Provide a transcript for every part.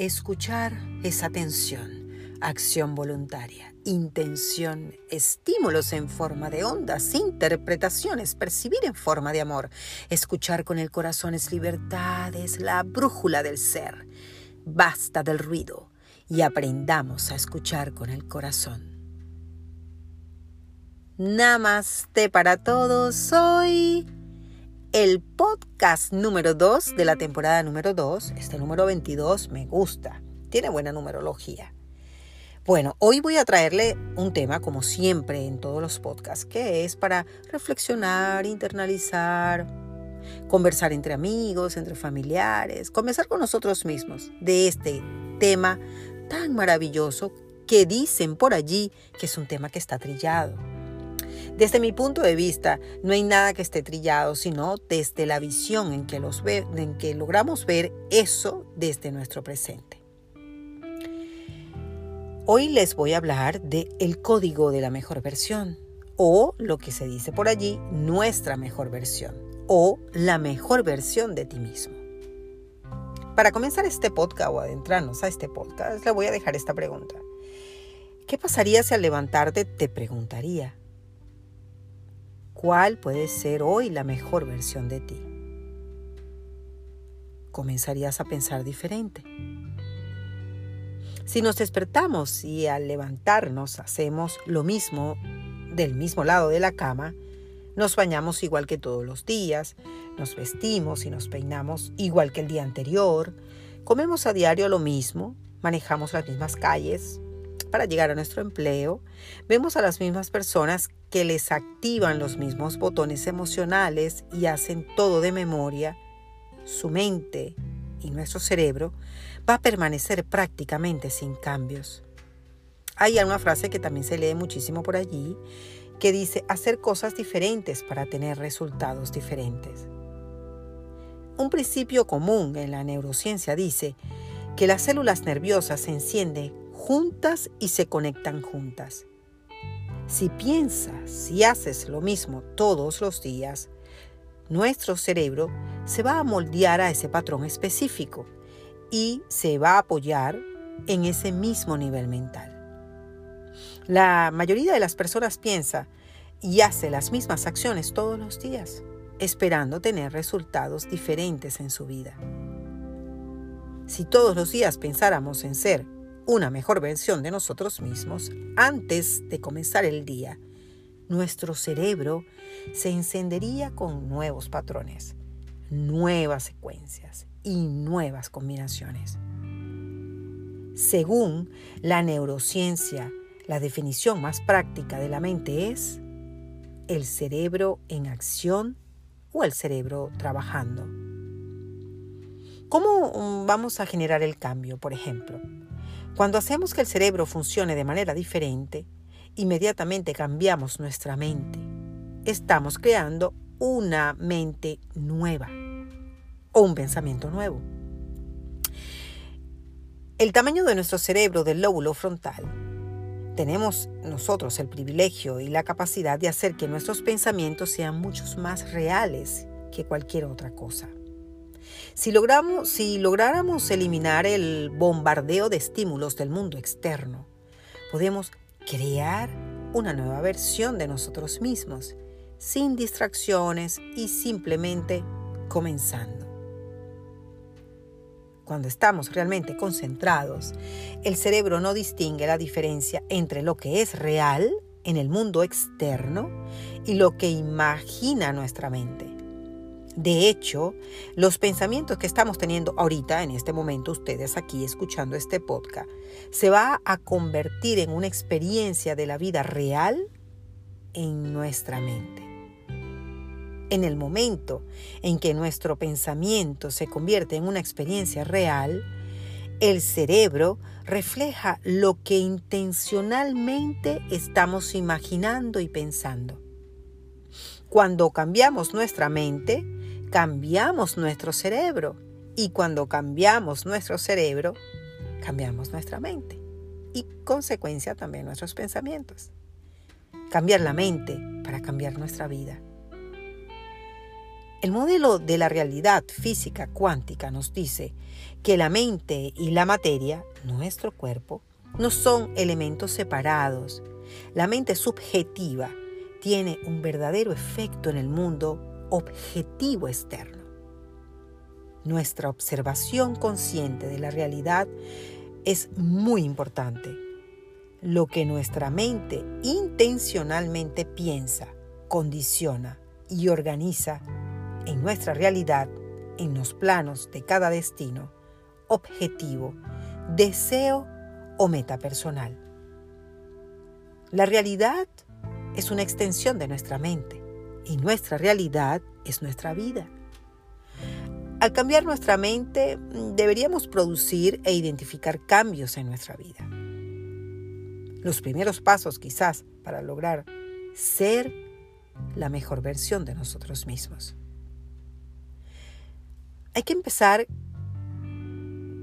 Escuchar es atención, acción voluntaria, intención, estímulos en forma de ondas, interpretaciones, percibir en forma de amor. Escuchar con el corazón es libertad, es la brújula del ser. Basta del ruido y aprendamos a escuchar con el corazón. Namaste para todos. Soy el podcast número 2 de la temporada número 2. Este número 22 me gusta, tiene buena numerología. Bueno, hoy voy a traerle un tema, como siempre en todos los podcasts, que es para reflexionar, internalizar, conversar entre amigos, entre familiares, conversar con nosotros mismos de este tema tan maravilloso que dicen por allí que es un tema que está trillado desde mi punto de vista, no hay nada que esté trillado, sino desde la visión en que, los en que logramos ver eso desde nuestro presente. Hoy les voy a hablar de el código de la mejor versión o lo que se dice por allí, nuestra mejor versión o la mejor versión de ti mismo. Para comenzar este podcast o adentrarnos a este podcast, le voy a dejar esta pregunta. ¿Qué pasaría si al levantarte te preguntaría, ¿Cuál puede ser hoy la mejor versión de ti? Comenzarías a pensar diferente. Si nos despertamos y al levantarnos hacemos lo mismo del mismo lado de la cama, nos bañamos igual que todos los días, nos vestimos y nos peinamos igual que el día anterior, comemos a diario lo mismo, manejamos las mismas calles para llegar a nuestro empleo, vemos a las mismas personas que les activan los mismos botones emocionales y hacen todo de memoria, su mente y nuestro cerebro va a permanecer prácticamente sin cambios. Hay una frase que también se lee muchísimo por allí que dice hacer cosas diferentes para tener resultados diferentes. Un principio común en la neurociencia dice que las células nerviosas se encienden juntas y se conectan juntas. Si piensas y haces lo mismo todos los días, nuestro cerebro se va a moldear a ese patrón específico y se va a apoyar en ese mismo nivel mental. La mayoría de las personas piensa y hace las mismas acciones todos los días, esperando tener resultados diferentes en su vida. Si todos los días pensáramos en ser una mejor versión de nosotros mismos antes de comenzar el día, nuestro cerebro se encendería con nuevos patrones, nuevas secuencias y nuevas combinaciones. Según la neurociencia, la definición más práctica de la mente es el cerebro en acción o el cerebro trabajando. ¿Cómo vamos a generar el cambio, por ejemplo? Cuando hacemos que el cerebro funcione de manera diferente, inmediatamente cambiamos nuestra mente. Estamos creando una mente nueva o un pensamiento nuevo. El tamaño de nuestro cerebro del lóbulo frontal. Tenemos nosotros el privilegio y la capacidad de hacer que nuestros pensamientos sean muchos más reales que cualquier otra cosa. Si, logramos, si lográramos eliminar el bombardeo de estímulos del mundo externo, podemos crear una nueva versión de nosotros mismos, sin distracciones y simplemente comenzando. Cuando estamos realmente concentrados, el cerebro no distingue la diferencia entre lo que es real en el mundo externo y lo que imagina nuestra mente. De hecho, los pensamientos que estamos teniendo ahorita, en este momento, ustedes aquí escuchando este podcast, se va a convertir en una experiencia de la vida real en nuestra mente. En el momento en que nuestro pensamiento se convierte en una experiencia real, el cerebro refleja lo que intencionalmente estamos imaginando y pensando. Cuando cambiamos nuestra mente, cambiamos nuestro cerebro. Y cuando cambiamos nuestro cerebro, cambiamos nuestra mente. Y consecuencia también nuestros pensamientos. Cambiar la mente para cambiar nuestra vida. El modelo de la realidad física cuántica nos dice que la mente y la materia, nuestro cuerpo, no son elementos separados. La mente subjetiva tiene un verdadero efecto en el mundo objetivo externo. Nuestra observación consciente de la realidad es muy importante. Lo que nuestra mente intencionalmente piensa, condiciona y organiza en nuestra realidad, en los planos de cada destino, objetivo, deseo o meta personal. La realidad es una extensión de nuestra mente y nuestra realidad es nuestra vida. Al cambiar nuestra mente, deberíamos producir e identificar cambios en nuestra vida. Los primeros pasos quizás para lograr ser la mejor versión de nosotros mismos. Hay que empezar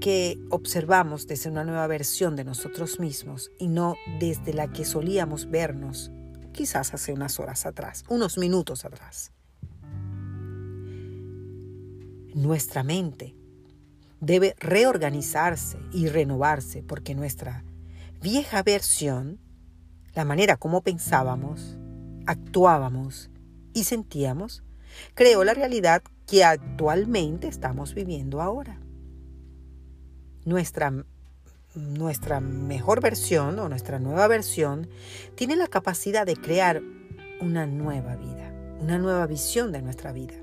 que observamos desde una nueva versión de nosotros mismos y no desde la que solíamos vernos quizás hace unas horas atrás, unos minutos atrás. Nuestra mente debe reorganizarse y renovarse porque nuestra vieja versión, la manera como pensábamos, actuábamos y sentíamos, creó la realidad que actualmente estamos viviendo ahora. Nuestra, nuestra mejor versión o nuestra nueva versión tiene la capacidad de crear una nueva vida, una nueva visión de nuestra vida.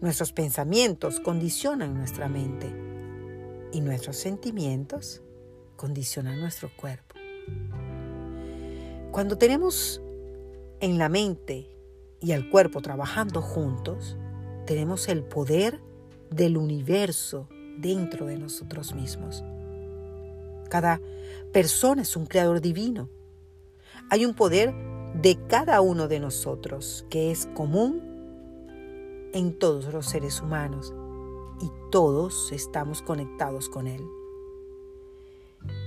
Nuestros pensamientos condicionan nuestra mente y nuestros sentimientos condicionan nuestro cuerpo. Cuando tenemos en la mente y el cuerpo trabajando juntos, tenemos el poder del universo dentro de nosotros mismos. Cada persona es un creador divino. Hay un poder de cada uno de nosotros que es común en todos los seres humanos y todos estamos conectados con él.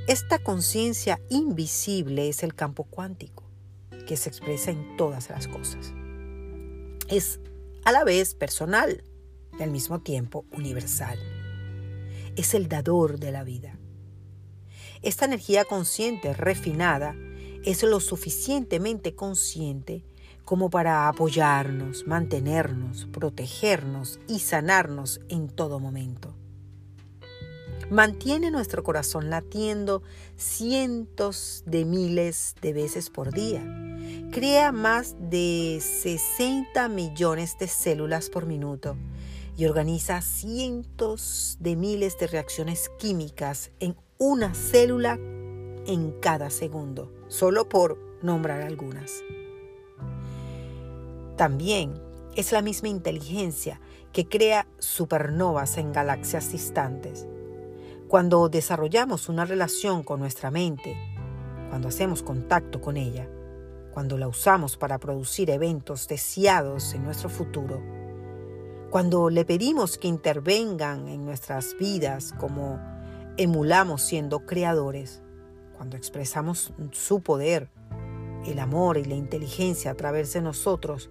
Esta conciencia invisible es el campo cuántico que se expresa en todas las cosas. Es a la vez personal y al mismo tiempo universal. Es el dador de la vida. Esta energía consciente refinada es lo suficientemente consciente como para apoyarnos, mantenernos, protegernos y sanarnos en todo momento. Mantiene nuestro corazón latiendo cientos de miles de veces por día crea más de 60 millones de células por minuto y organiza cientos de miles de reacciones químicas en una célula en cada segundo, solo por nombrar algunas. También es la misma inteligencia que crea supernovas en galaxias distantes. Cuando desarrollamos una relación con nuestra mente, cuando hacemos contacto con ella, cuando la usamos para producir eventos deseados en nuestro futuro, cuando le pedimos que intervengan en nuestras vidas como emulamos siendo creadores, cuando expresamos su poder, el amor y la inteligencia a través de nosotros,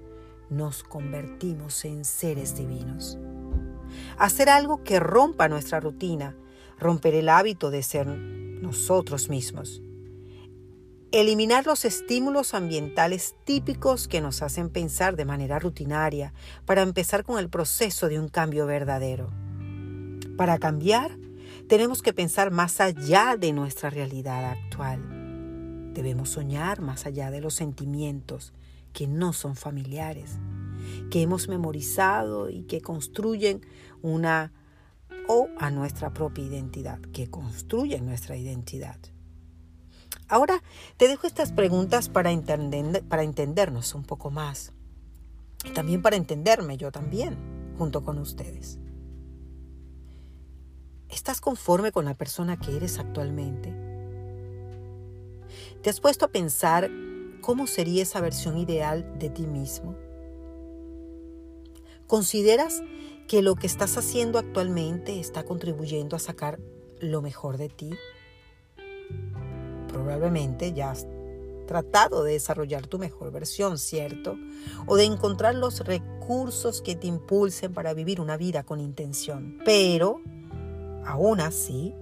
nos convertimos en seres divinos. Hacer algo que rompa nuestra rutina, romper el hábito de ser nosotros mismos, Eliminar los estímulos ambientales típicos que nos hacen pensar de manera rutinaria para empezar con el proceso de un cambio verdadero. Para cambiar, tenemos que pensar más allá de nuestra realidad actual. Debemos soñar más allá de los sentimientos que no son familiares, que hemos memorizado y que construyen una o a nuestra propia identidad, que construyen nuestra identidad. Ahora te dejo estas preguntas para, entender, para entendernos un poco más. Y también para entenderme yo también, junto con ustedes. ¿Estás conforme con la persona que eres actualmente? ¿Te has puesto a pensar cómo sería esa versión ideal de ti mismo? ¿Consideras que lo que estás haciendo actualmente está contribuyendo a sacar lo mejor de ti? probablemente ya tratado de desarrollar tu mejor versión, ¿cierto? O de encontrar los recursos que te impulsen para vivir una vida con intención. Pero, aún así,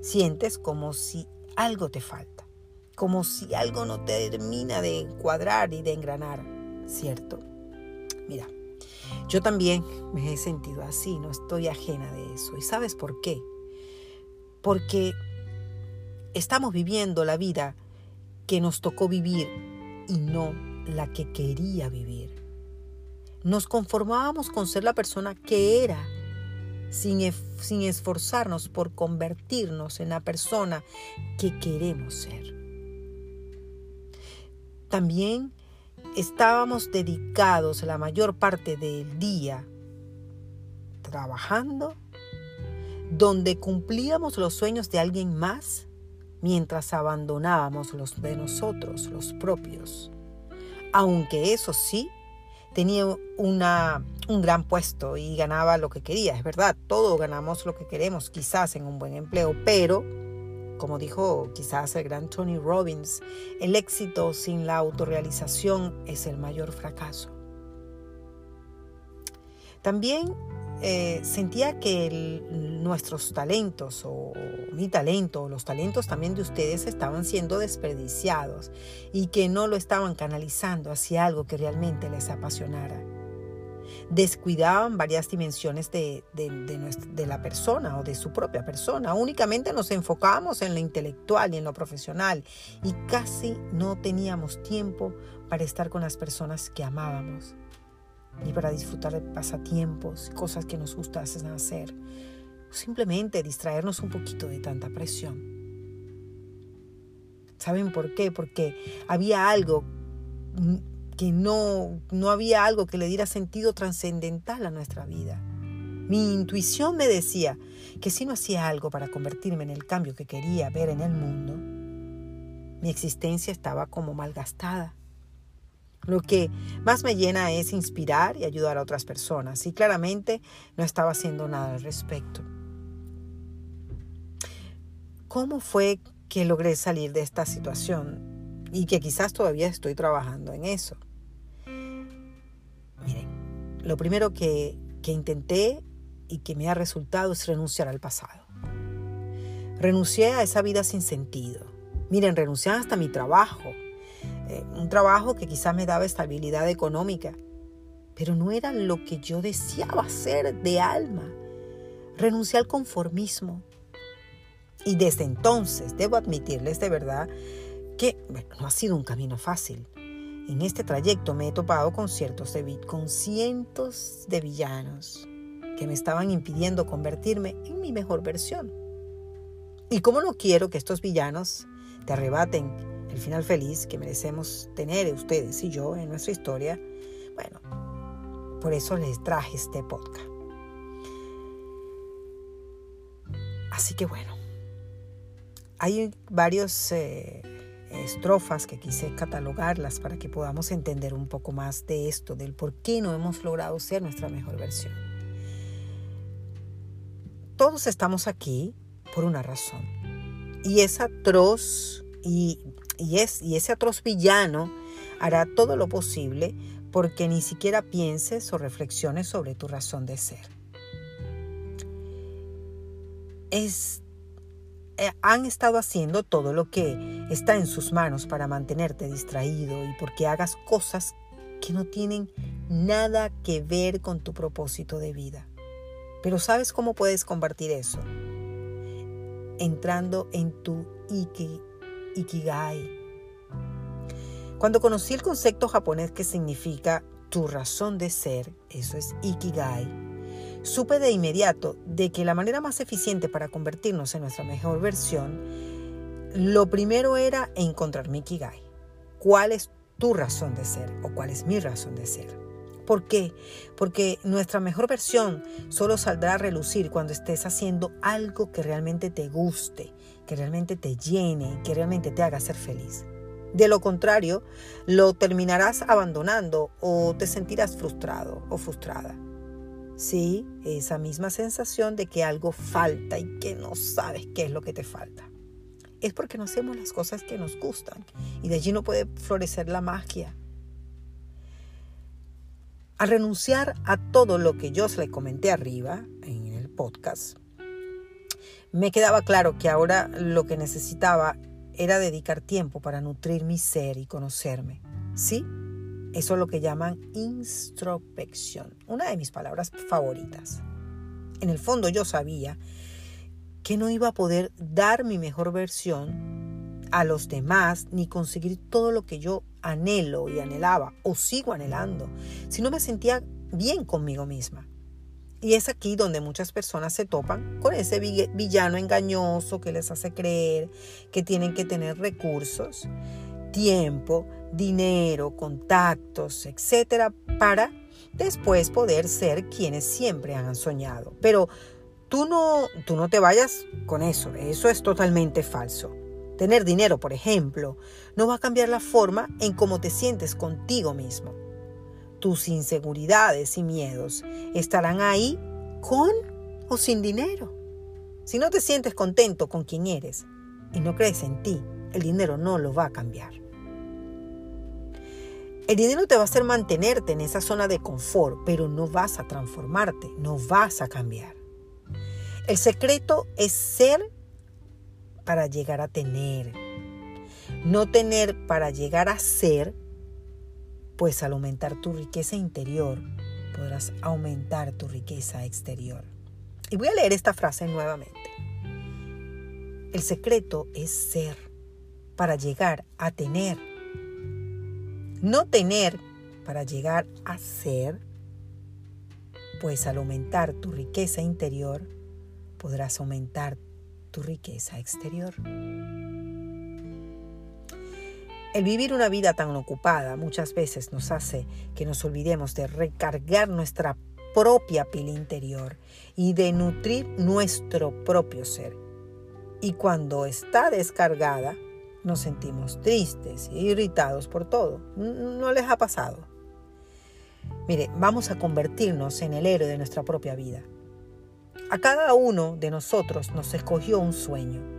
sientes como si algo te falta, como si algo no te termina de cuadrar y de engranar, ¿cierto? Mira, yo también me he sentido así, no estoy ajena de eso. ¿Y sabes por qué? Porque estamos viviendo la vida que nos tocó vivir y no la que quería vivir. Nos conformábamos con ser la persona que era, sin, sin esforzarnos por convertirnos en la persona que queremos ser. También estábamos dedicados la mayor parte del día trabajando, donde cumplíamos los sueños de alguien más mientras abandonábamos los de nosotros, los propios. Aunque eso sí, tenía una, un gran puesto y ganaba lo que quería. Es verdad, todos ganamos lo que queremos, quizás en un buen empleo, pero, como dijo quizás el gran Tony Robbins, el éxito sin la autorrealización es el mayor fracaso. También eh, sentía que nuestros talentos o mi talento o los talentos también de ustedes estaban siendo desperdiciados y que no lo estaban canalizando hacia algo que realmente les apasionara. Descuidaban varias dimensiones de, de la persona o de su propia persona. Únicamente nos enfocábamos en lo intelectual y en lo profesional y casi no teníamos tiempo para estar con las personas que amábamos ni para disfrutar de pasatiempos, cosas que nos gusta hacer, simplemente distraernos un poquito de tanta presión. ¿Saben por qué? Porque había algo que no, no había algo que le diera sentido trascendental a nuestra vida. Mi intuición me decía que si no hacía algo para convertirme en el cambio que quería ver en el mundo, mi existencia estaba como malgastada. Lo que más me llena es inspirar y ayudar a otras personas y claramente no estaba haciendo nada al respecto. ¿Cómo fue que logré salir de esta situación y que quizás todavía estoy trabajando en eso? Miren, lo primero que, que intenté y que me ha resultado es renunciar al pasado. Renuncié a esa vida sin sentido. Miren, renuncié hasta mi trabajo eh, un trabajo que quizás me daba estabilidad económica, pero no era lo que yo deseaba hacer de alma. Renuncié al conformismo. Y desde entonces, debo admitirles de verdad que no ha sido un camino fácil. En este trayecto me he topado con, ciertos con cientos de villanos que me estaban impidiendo convertirme en mi mejor versión. Y como no quiero que estos villanos te arrebaten el final feliz que merecemos tener ustedes y yo en nuestra historia, bueno, por eso les traje este podcast. Así que bueno, hay varias eh, estrofas que quise catalogarlas para que podamos entender un poco más de esto, del por qué no hemos logrado ser nuestra mejor versión. Todos estamos aquí por una razón. Y es atroz y y, es, y ese atroz villano hará todo lo posible porque ni siquiera pienses o reflexiones sobre tu razón de ser. Es, eh, han estado haciendo todo lo que está en sus manos para mantenerte distraído y porque hagas cosas que no tienen nada que ver con tu propósito de vida. Pero ¿sabes cómo puedes compartir eso? Entrando en tu iki, Ikigai. Cuando conocí el concepto japonés que significa tu razón de ser, eso es Ikigai, supe de inmediato de que la manera más eficiente para convertirnos en nuestra mejor versión, lo primero era encontrar mi Ikigai. ¿Cuál es tu razón de ser o cuál es mi razón de ser? ¿Por qué? Porque nuestra mejor versión solo saldrá a relucir cuando estés haciendo algo que realmente te guste, que realmente te llene, que realmente te haga ser feliz. De lo contrario, lo terminarás abandonando o te sentirás frustrado o frustrada. Sí, esa misma sensación de que algo falta y que no sabes qué es lo que te falta. es porque no hacemos las cosas que nos gustan y de allí no puede florecer la magia. Al renunciar a todo lo que yo le comenté arriba en el podcast, me quedaba claro que ahora lo que necesitaba era dedicar tiempo para nutrir mi ser y conocerme. ¿Sí? Eso es lo que llaman introspección, una de mis palabras favoritas. En el fondo yo sabía que no iba a poder dar mi mejor versión a los demás ni conseguir todo lo que yo anhelo y anhelaba o sigo anhelando si no me sentía bien conmigo misma. Y es aquí donde muchas personas se topan con ese villano engañoso que les hace creer que tienen que tener recursos, tiempo, dinero, contactos, etcétera, para después poder ser quienes siempre han soñado. Pero tú no, tú no te vayas con eso, eso es totalmente falso. Tener dinero, por ejemplo, no va a cambiar la forma en cómo te sientes contigo mismo. Tus inseguridades y miedos estarán ahí con o sin dinero. Si no te sientes contento con quien eres y no crees en ti, el dinero no lo va a cambiar. El dinero te va a hacer mantenerte en esa zona de confort, pero no vas a transformarte, no vas a cambiar. El secreto es ser para llegar a tener. No tener para llegar a ser, pues al aumentar tu riqueza interior, podrás aumentar tu riqueza exterior. Y voy a leer esta frase nuevamente. El secreto es ser para llegar a tener. No tener para llegar a ser, pues al aumentar tu riqueza interior, podrás aumentar tu riqueza exterior. El vivir una vida tan ocupada muchas veces nos hace que nos olvidemos de recargar nuestra propia pila interior y de nutrir nuestro propio ser. Y cuando está descargada, nos sentimos tristes e irritados por todo. ¿No les ha pasado? Mire, vamos a convertirnos en el héroe de nuestra propia vida. A cada uno de nosotros nos escogió un sueño.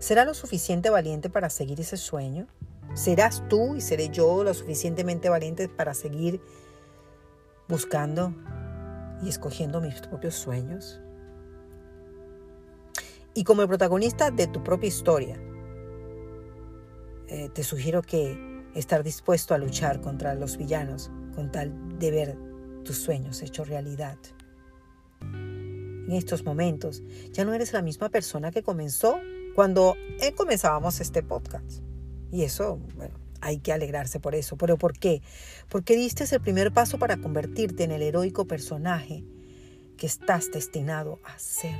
¿Será lo suficiente valiente para seguir ese sueño? ¿Serás tú y seré yo lo suficientemente valiente para seguir buscando y escogiendo mis propios sueños? Y como el protagonista de tu propia historia, eh, te sugiero que estar dispuesto a luchar contra los villanos con tal de ver tus sueños hechos realidad en estos momentos ya no eres la misma persona que comenzó cuando eh, comenzábamos este podcast. Y eso, bueno, hay que alegrarse por eso. ¿Pero por qué? Porque diste el primer paso para convertirte en el heroico personaje que estás destinado a ser.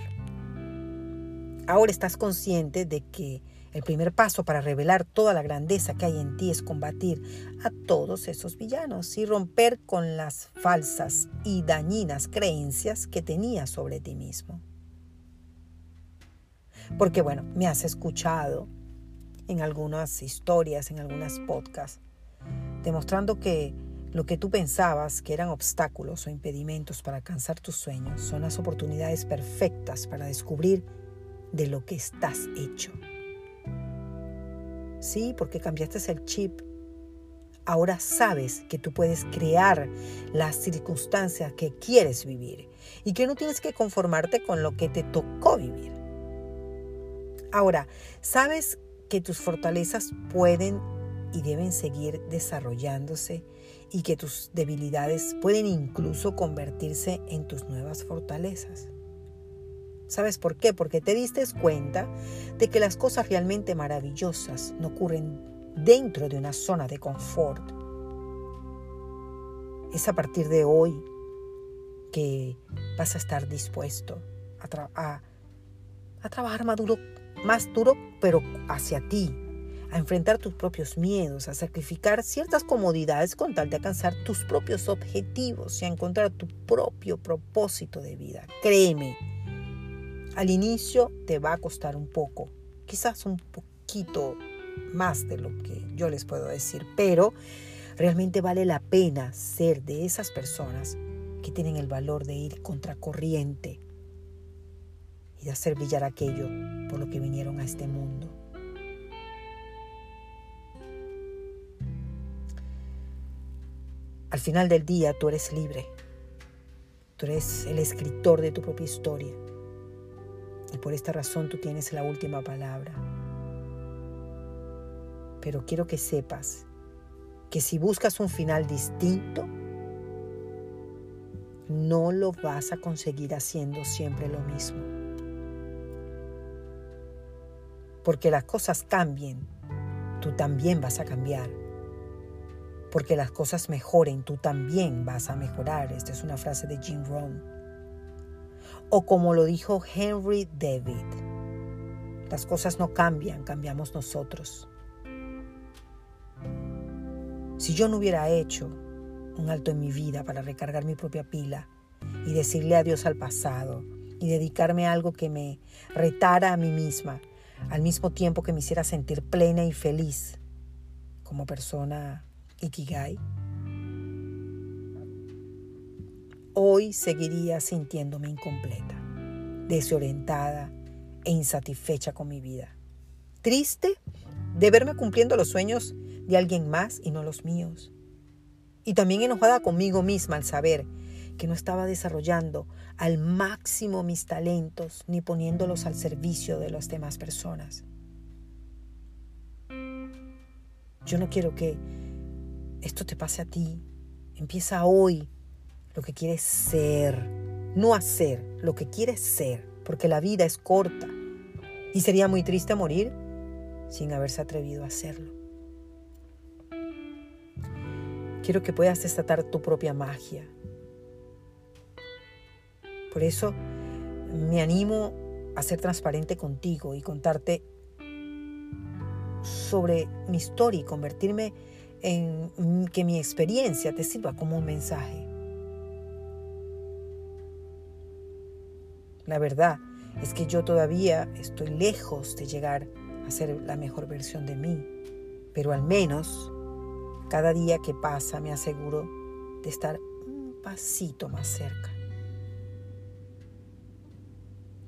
Ahora estás consciente de que el primer paso para revelar toda la grandeza que hay en ti es combatir a todos esos villanos y romper con las falsas y dañinas creencias que tenías sobre ti mismo. Porque bueno, me has escuchado en algunas historias, en algunas podcasts, demostrando que lo que tú pensabas que eran obstáculos o impedimentos para alcanzar tus sueños son las oportunidades perfectas para descubrir de lo que estás hecho. Sí, porque cambiaste el chip. Ahora sabes que tú puedes crear las circunstancias que quieres vivir y que no tienes que conformarte con lo que te tocó vivir. Ahora, sabes que tus fortalezas pueden y deben seguir desarrollándose y que tus debilidades pueden incluso convertirse en tus nuevas fortalezas. ¿Sabes por qué? Porque te diste cuenta de que las cosas realmente maravillosas no ocurren dentro de una zona de confort. Es a partir de hoy que vas a estar dispuesto a, a trabajar más duro, más duro, pero hacia ti, a enfrentar tus propios miedos, a sacrificar ciertas comodidades con tal de alcanzar tus propios objetivos y a encontrar tu propio propósito de vida. Créeme, al inicio te va a costar un poco, quizás un poquito más de lo que yo les puedo decir, pero realmente vale la pena ser de esas personas que tienen el valor de ir contracorriente y de hacer brillar aquello por lo que vinieron a este mundo. Al final del día tú eres libre. Tú eres el escritor de tu propia historia. Y por esta razón tú tienes la última palabra. Pero quiero que sepas que si buscas un final distinto, no lo vas a conseguir haciendo siempre lo mismo. Porque las cosas cambien, tú también vas a cambiar. Porque las cosas mejoren, tú también vas a mejorar. Esta es una frase de Jim Rohn. O como lo dijo Henry David, las cosas no cambian, cambiamos nosotros. Si yo no hubiera hecho un alto en mi vida para recargar mi propia pila y decirle adiós al pasado y dedicarme a algo que me retara a mí misma, al mismo tiempo que me hiciera sentir plena y feliz como persona Ikigai, hoy seguiría sintiéndome incompleta, desorientada e insatisfecha con mi vida. Triste de verme cumpliendo los sueños de alguien más y no los míos. Y también enojada conmigo misma al saber que no estaba desarrollando al máximo mis talentos ni poniéndolos al servicio de las demás personas. Yo no quiero que esto te pase a ti. Empieza hoy lo que quieres ser, no hacer lo que quieres ser, porque la vida es corta y sería muy triste morir sin haberse atrevido a hacerlo. Quiero que puedas desatar tu propia magia. Por eso me animo a ser transparente contigo y contarte sobre mi historia y convertirme en que mi experiencia te sirva como un mensaje. La verdad es que yo todavía estoy lejos de llegar a ser la mejor versión de mí, pero al menos cada día que pasa me aseguro de estar un pasito más cerca.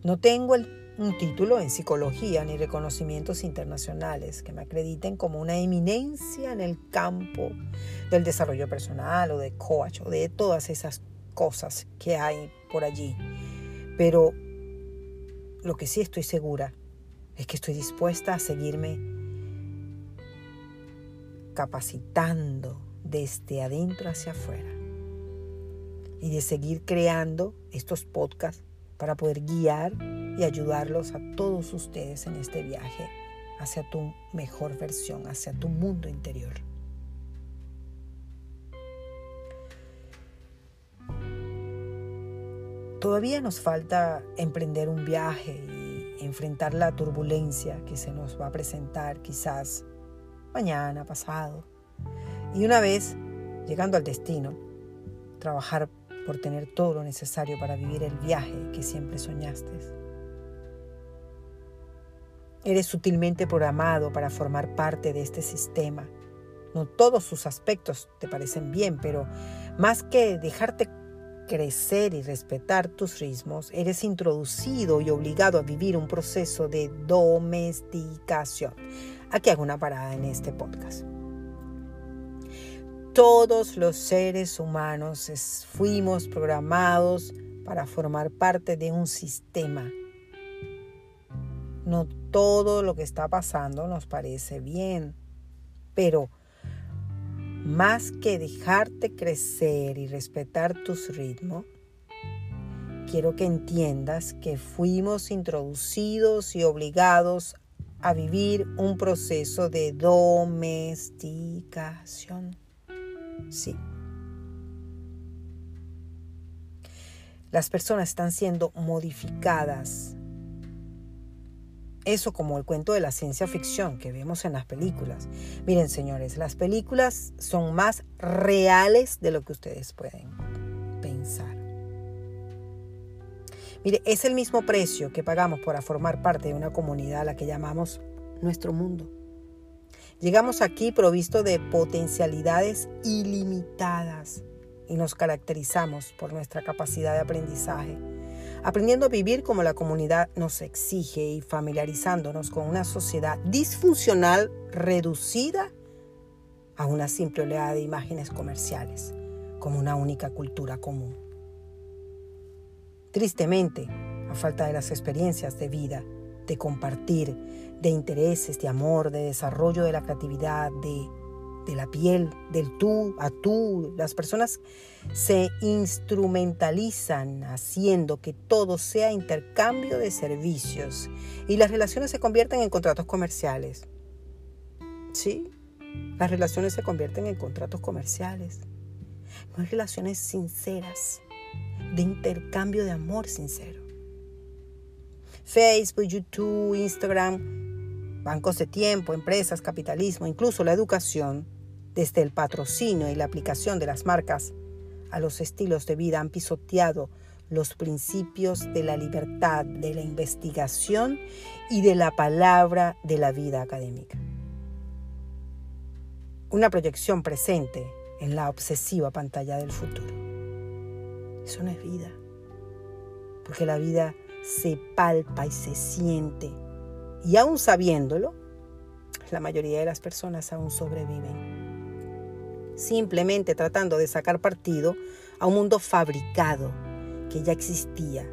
No tengo un título en psicología ni reconocimientos internacionales que me acrediten como una eminencia en el campo del desarrollo personal o de coach o de todas esas cosas que hay por allí. Pero lo que sí estoy segura es que estoy dispuesta a seguirme capacitando desde adentro hacia afuera y de seguir creando estos podcasts para poder guiar y ayudarlos a todos ustedes en este viaje hacia tu mejor versión, hacia tu mundo interior. Todavía nos falta emprender un viaje y enfrentar la turbulencia que se nos va a presentar quizás mañana, pasado. Y una vez llegando al destino, trabajar por tener todo lo necesario para vivir el viaje que siempre soñaste. Eres sutilmente programado para formar parte de este sistema. No todos sus aspectos te parecen bien, pero más que dejarte crecer y respetar tus ritmos, eres introducido y obligado a vivir un proceso de domesticación. Aquí hago una parada en este podcast. Todos los seres humanos fuimos programados para formar parte de un sistema. No todo lo que está pasando nos parece bien, pero más que dejarte crecer y respetar tus ritmos, quiero que entiendas que fuimos introducidos y obligados a vivir un proceso de domesticación. Sí. Las personas están siendo modificadas. Eso como el cuento de la ciencia ficción que vemos en las películas. Miren, señores, las películas son más reales de lo que ustedes pueden pensar. Mire, es el mismo precio que pagamos por formar parte de una comunidad a la que llamamos nuestro mundo. Llegamos aquí provisto de potencialidades ilimitadas y nos caracterizamos por nuestra capacidad de aprendizaje, aprendiendo a vivir como la comunidad nos exige y familiarizándonos con una sociedad disfuncional reducida a una simple oleada de imágenes comerciales, como una única cultura común. Tristemente, a falta de las experiencias de vida, de compartir, de intereses, de amor, de desarrollo de la creatividad, de, de la piel, del tú a tú, las personas se instrumentalizan haciendo que todo sea intercambio de servicios y las relaciones se convierten en contratos comerciales. Sí, las relaciones se convierten en contratos comerciales. No hay relaciones sinceras, de intercambio de amor sincero. Facebook, YouTube, Instagram, bancos de tiempo, empresas, capitalismo, incluso la educación, desde el patrocinio y la aplicación de las marcas a los estilos de vida han pisoteado los principios de la libertad, de la investigación y de la palabra de la vida académica una proyección presente en la obsesiva pantalla del futuro. Eso no es vida, porque la vida se palpa y se siente, y aún sabiéndolo, la mayoría de las personas aún sobreviven, simplemente tratando de sacar partido a un mundo fabricado que ya existía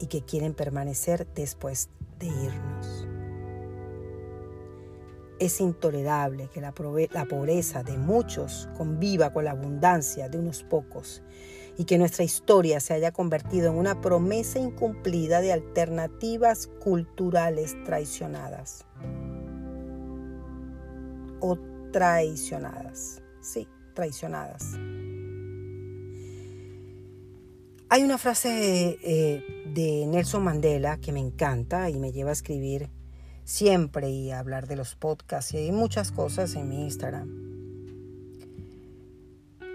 y que quieren permanecer después de irnos. Es intolerable que la, pobreza de muchos conviva con la abundancia de unos pocos y que nuestra historia se haya convertido en una promesa incumplida de alternativas culturales traicionadas. O traicionadas. Sí, traicionadas. Hay una frase eh, de Nelson Mandela que me encanta y me lleva a escribir siempre y hablar de los podcasts y muchas cosas en mi Instagram.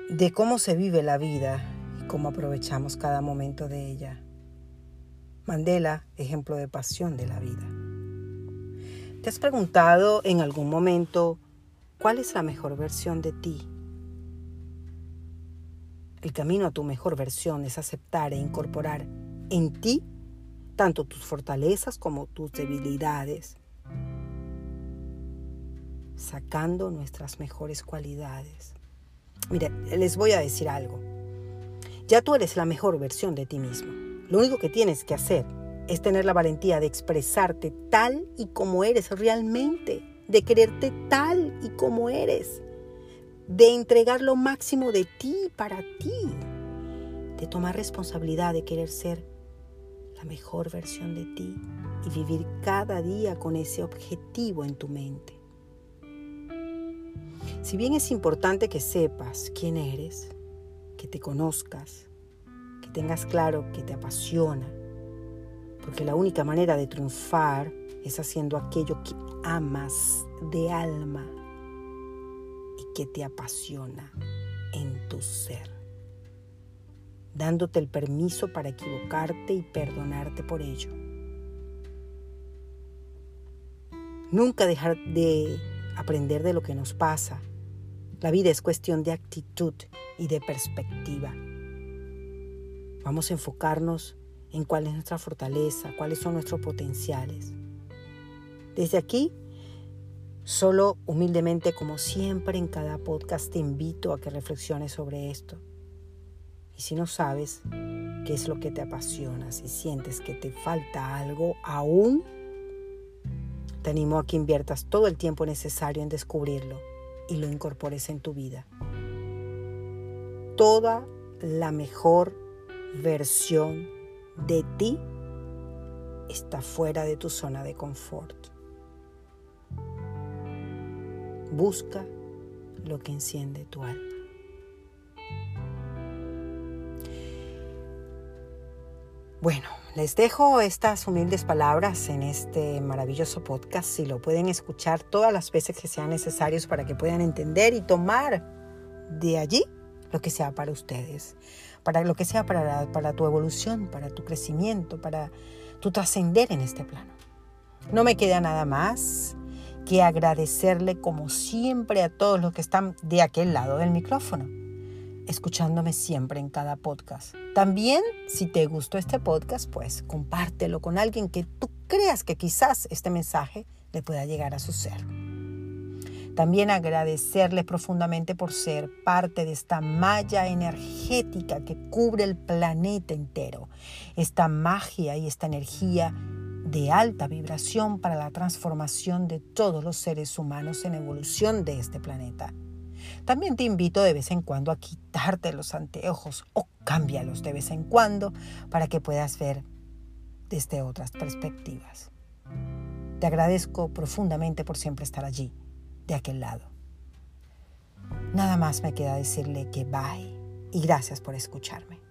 De cómo se vive la vida cómo aprovechamos cada momento de ella. Mandela, ejemplo de pasión de la vida. ¿Te has preguntado en algún momento cuál es la mejor versión de ti? El camino a tu mejor versión es aceptar e incorporar en ti tanto tus fortalezas como tus debilidades, sacando nuestras mejores cualidades. Mire, les voy a decir algo. Ya tú eres la mejor versión de ti mismo. Lo único que tienes que hacer es tener la valentía de expresarte tal y como eres realmente, de quererte tal y como eres, de entregar lo máximo de ti para ti, de tomar responsabilidad de querer ser la mejor versión de ti y vivir cada día con ese objetivo en tu mente. Si bien es importante que sepas quién eres, que te conozcas, que tengas claro que te apasiona, porque la única manera de triunfar es haciendo aquello que amas de alma y que te apasiona en tu ser, dándote el permiso para equivocarte y perdonarte por ello. Nunca dejar de aprender de lo que nos pasa la vida es cuestión de actitud y de perspectiva. Vamos a enfocarnos en cuál es nuestra fortaleza, cuáles son nuestros potenciales. Desde aquí, solo humildemente, como siempre en cada podcast, te invito a que reflexiones sobre esto. Y si no sabes qué es lo que te apasiona, si sientes que te falta algo aún, te animo a que inviertas todo el tiempo necesario en descubrirlo y lo incorpores en tu vida. Toda la mejor versión de ti está fuera de tu zona de confort. Busca lo que enciende tu alma. Bueno, les dejo estas humildes palabras en este maravilloso podcast. Si lo pueden escuchar todas las veces que sean necesarios para que puedan entender y tomar de allí lo que sea para ustedes, para lo que sea para, para tu evolución, para tu crecimiento, para tu trascender en este plano. No me queda nada más que agradecerle como siempre a todos los que están de aquel lado del micrófono escuchándome siempre en cada podcast. También, si te gustó este podcast, pues compártelo con alguien que tú creas que quizás este mensaje le pueda llegar a su ser. También agradecerle profundamente por ser parte de esta malla energética que cubre el planeta entero. Esta magia y esta energía de alta vibración para la transformación de todos los seres humanos en evolución de este planeta. También te invito de vez en cuando a quitarte los anteojos o cámbialos de vez en cuando para que puedas ver desde otras perspectivas. Te agradezco profundamente por siempre estar allí, de aquel lado. Nada más me queda decirle que bye y gracias por escucharme.